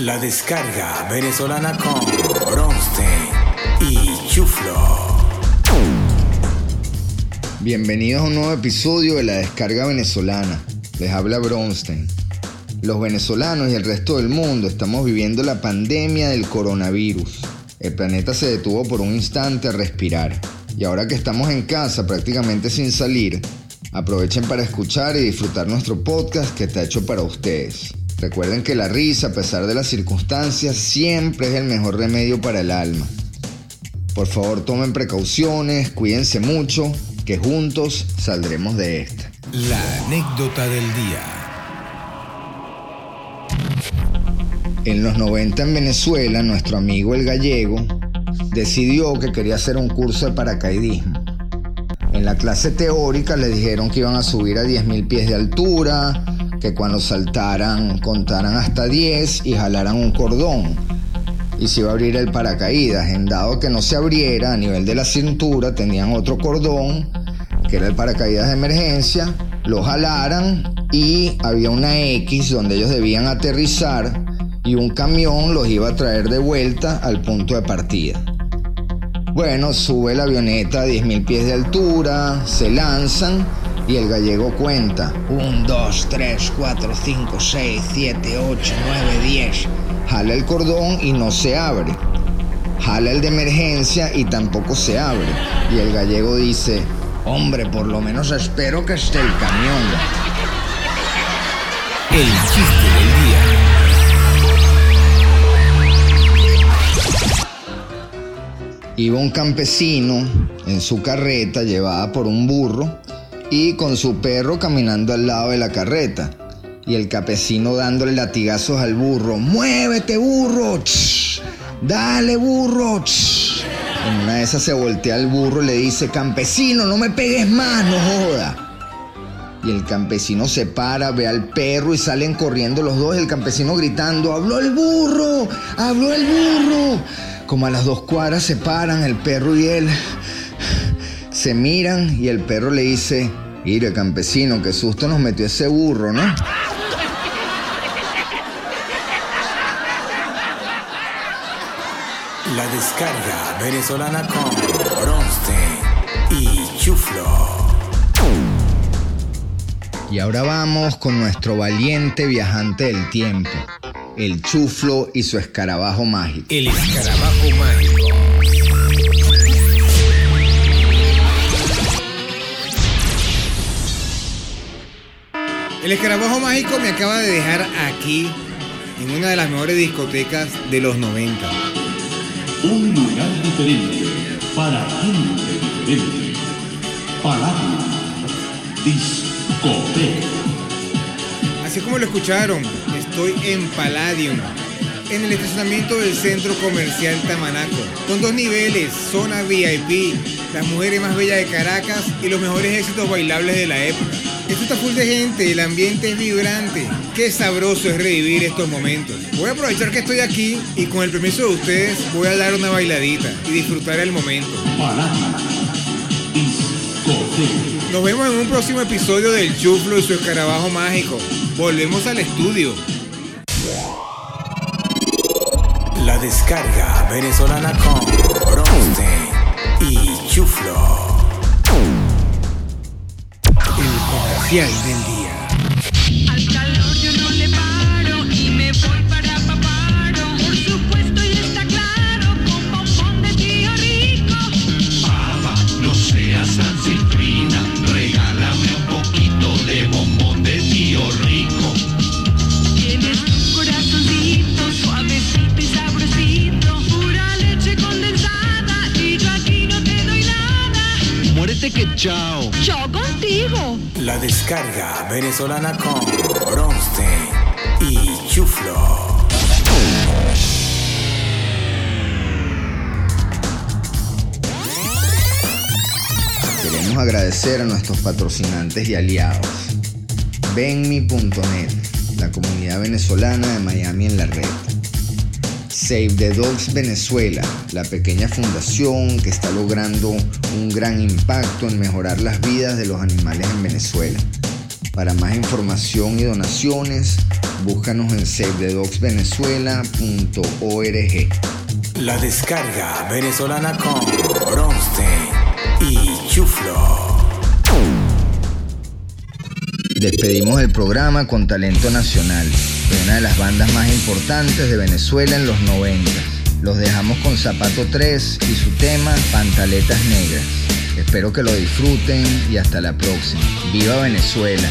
La descarga venezolana con Bronstein y Chuflo. Bienvenidos a un nuevo episodio de la descarga venezolana. Les habla Bronstein. Los venezolanos y el resto del mundo estamos viviendo la pandemia del coronavirus. El planeta se detuvo por un instante a respirar. Y ahora que estamos en casa prácticamente sin salir, aprovechen para escuchar y disfrutar nuestro podcast que está hecho para ustedes. Recuerden que la risa, a pesar de las circunstancias, siempre es el mejor remedio para el alma. Por favor, tomen precauciones, cuídense mucho, que juntos saldremos de esta. La anécdota del día. En los 90 en Venezuela, nuestro amigo el gallego decidió que quería hacer un curso de paracaidismo. En la clase teórica le dijeron que iban a subir a 10.000 pies de altura, que cuando saltaran contaran hasta 10 y jalaran un cordón. Y se iba a abrir el paracaídas. En dado que no se abriera a nivel de la cintura, tenían otro cordón, que era el paracaídas de emergencia, lo jalaran y había una X donde ellos debían aterrizar y un camión los iba a traer de vuelta al punto de partida. Bueno, sube la avioneta a 10.000 pies de altura, se lanzan y el gallego cuenta. 1, 2, 3, 4, 5, 6, 7, 8, 9, 10. Jala el cordón y no se abre. Jala el de emergencia y tampoco se abre. Y el gallego dice, hombre, por lo menos espero que esté el camión. El chiste del día. Iba un campesino en su carreta llevada por un burro y con su perro caminando al lado de la carreta. Y el campesino dándole latigazos al burro. ¡Muévete, burro! ¡Dale, burro! ¡Ch! En una de esas se voltea al burro y le dice, campesino, no me pegues más, no joda. Y el campesino se para, ve al perro y salen corriendo los dos. El campesino gritando, habló el burro, habló el burro. Como a las dos cuadras se paran el perro y él. Se miran y el perro le dice, mire campesino, qué susto nos metió ese burro, ¿no? La descarga venezolana con Bronstein y Chuflo. Y ahora vamos con nuestro valiente viajante del tiempo, el chuflo y su escarabajo mágico. El escarabajo mágico. El escarabajo mágico me acaba de dejar aquí, en una de las mejores discotecas de los 90. Un lugar diferente, para gente diferente. Palabra, discoteca. Así como lo escucharon, estoy en Palladium, en el estacionamiento del centro comercial Tamanaco, con dos niveles, zona VIP, las mujeres más bellas de Caracas y los mejores éxitos bailables de la época. Esto está full de gente, el ambiente es vibrante. Qué sabroso es revivir estos momentos. Voy a aprovechar que estoy aquí y con el permiso de ustedes voy a dar una bailadita y disfrutar el momento. Nos vemos en un próximo episodio del Chuflo y su escarabajo mágico. Volvemos al estudio. La descarga venezolana con Bronstein y Chuflo. Del día. Al calor yo no le paro y me voy para Paparo. Por supuesto y está claro, con bombón de tío rico. Pava, no seas tan citrina. Regálame un poquito de bombón de tío rico. Tienes tu corazoncito suavecito y sabrosito. Pura leche condensada y yo aquí no te doy nada. Muérete que chao. La descarga venezolana con Bronstein y Chuflo. Queremos agradecer a nuestros patrocinantes y aliados. Benmi.net, la comunidad venezolana de Miami en la red. Save the Dogs Venezuela, la pequeña fundación que está logrando un gran impacto en mejorar las vidas de los animales en Venezuela. Para más información y donaciones, Búscanos en savethedogsvenezuela.org. La descarga venezolana con Bronstein y Chuflo. Despedimos el programa con talento nacional, una de las bandas más importantes de Venezuela en los 90. Los dejamos con Zapato 3 y su tema Pantaletas Negras. Espero que lo disfruten y hasta la próxima. ¡Viva Venezuela!